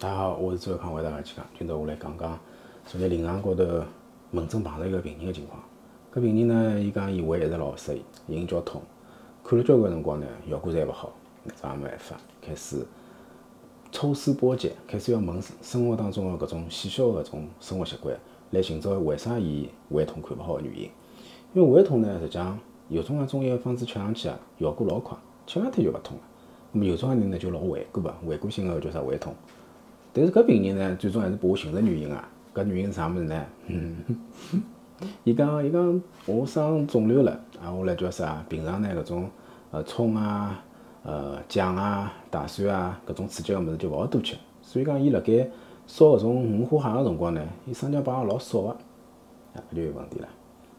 大家好，我是周康，为大家去讲。今朝我来讲讲昨日临床高头门诊碰到一个病人。的情况。搿病人。呢，伊讲伊胃一直老勿适意，隐叫痛，看了交关辰光呢，效果侪勿好，那啥没办法，开始抽丝剥茧，开始要问生活当中的搿种细小的搿种生活习惯，来寻找为啥伊胃痛看勿好的原因。因为胃痛呢，实际上有种啊中药方子吃上去啊，效果老快，吃两天就勿痛了。那么有种人。呢，就老顽固个，顽固性个叫啥胃痛。但是搿病人呢，最终还是拨我寻着原因啊。搿原因是啥物事呢？嗯，伊讲伊讲我生肿瘤了啊，我来叫啥？平常呢搿种呃葱啊、呃酱啊、大蒜啊搿种刺激个物事就勿好多吃。所以讲伊辣盖烧搿种五花蟹个辰光呢，伊生姜摆个老少个，啊搿就有问题了。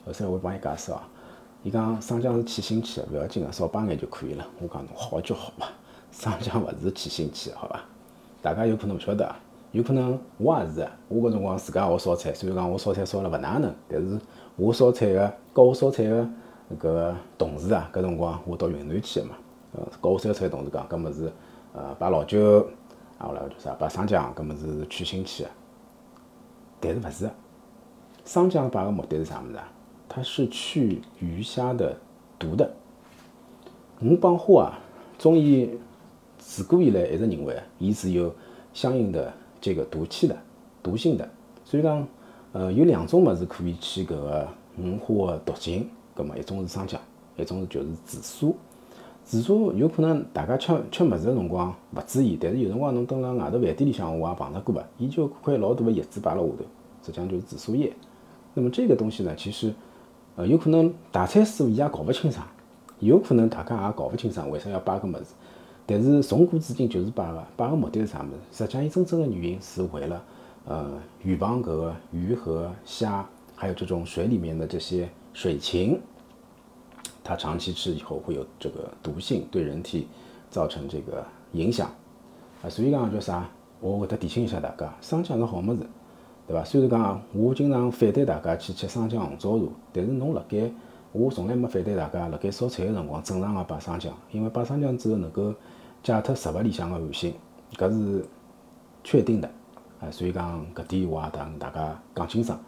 后头我帮伊解释哦，伊讲生姜是去腥气个，勿要紧个，少摆眼就可以了。我讲侬好就好嘛，生姜勿是去腥气个，好伐？大家有可能勿晓得啊，有可能我也是啊。我搿辰光自家学烧菜，虽然讲我烧菜烧了勿哪能，但是我烧菜个教我烧菜个搿个同事啊，搿辰光我到云南去个嘛，呃，教我烧菜个同事讲，搿么是呃摆老酒啊，后来叫啥摆生姜，搿么是去腥气个。但是勿是，生姜摆个目的是啥物事啊？它是去鱼虾的毒的。我帮虾啊，中医。自古以来一直认为，伊是有相应的这个毒气的、毒性的。所以讲，呃，有两种物事可以去搿个五花个毒性。葛末一种是生姜，一种是就是紫苏。紫苏有可能大家吃吃物事个辰光勿注意，但是有辰光侬蹲辣外头饭店里向，我也碰到过伐？伊就块老大个叶子摆辣下头，实际上就是紫苏叶。那么这个东西呢，其实呃有可能大菜师傅伊也搞勿清爽，有可能大家也搞勿清爽为啥要摆搿物事。但是从古至今就是摆个，摆个目的是啥物事？实际上，伊真正的原因是为了，呃，预防搿个鱼和虾，还有这种水里面的这些水禽，它长期吃以后会有这个毒性，对人体造成这个影响。啊，所以讲叫啥？我会得提醒一下大家，生姜是好物事，对伐？虽然讲我经常反对大家去吃生姜红枣茶，但是侬辣盖，我从来没反对大家辣盖烧菜个辰光正常个摆生姜，因为摆生姜之后能够。解脱食物里向个寒性，搿是确定的啊，所以讲搿点我也同大家讲清爽。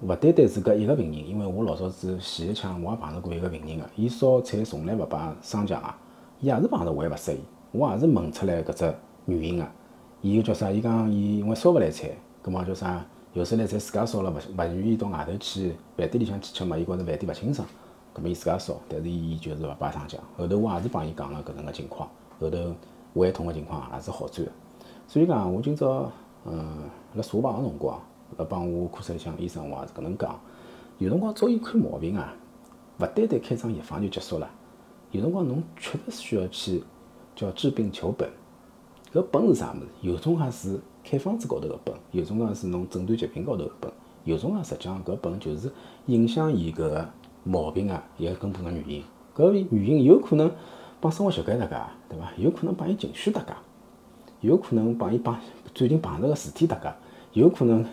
勿单单是搿一个病人，因为我老早子前一腔我也碰着过一个病人个，伊烧菜从来勿摆生姜啊，伊也是碰到胃勿适意，我也是问出来搿只原因个。伊叫啥？伊讲伊因为烧勿来菜，葛末叫啥？有时来菜自家烧了，勿勿愿意到外头去饭店里向去吃嘛，伊觉着饭店勿清爽，葛末伊自家烧，但是伊就是勿摆生姜。后头我也是帮伊讲了搿能个情况。后头胃痛个情况也是好转个，所以讲我今朝嗯辣查房个辰光，辣帮我科室里向医生我也是搿能讲，有辰光中医看毛病啊，勿单单开张药方就结束了，有辰光侬确实需要去叫治病求本，搿本是啥物事？有种介是开方子高头个本，有种介是侬诊断疾病高头个本，有种介实际上搿本就是影响伊搿个毛病啊一个根本个原因，搿原因有可能。帮生活习惯搭界，对伐？有可能帮伊情绪搭界，有可能帮伊帮最近碰着个事体搭界，有可能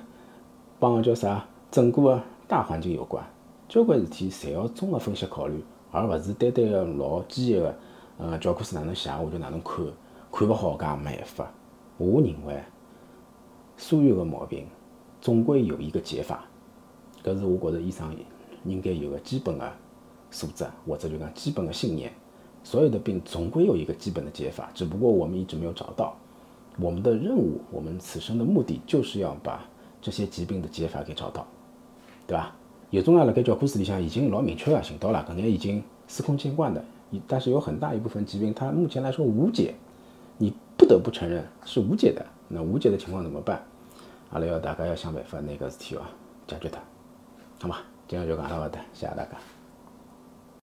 帮叫啥整个个大环境有关。交关事体侪要综合分析考虑，而勿是单单个老机械个，呃，教科书哪能写我就哪能看，看勿好搿也没办法。我认为，所有的毛病总归有一个解法，搿是我觉着医生应该有个基本的素质，或者就讲基本的信念。所有的病总归有一个基本的解法，只不过我们一直没有找到。我们的任务，我们此生的目的，就是要把这些疾病的解法给找到，对吧？有种啊，辣盖教科书里向已经老明确了，寻到了，搿眼已经司空见惯的。但是有很大一部分疾病，它目前来说无解，不得不承认是无解的。那无解的情况怎么办？阿拉要大家要想办法，那个事体哦，解决它，好吗？今天就讲到搿搭，谢谢大家。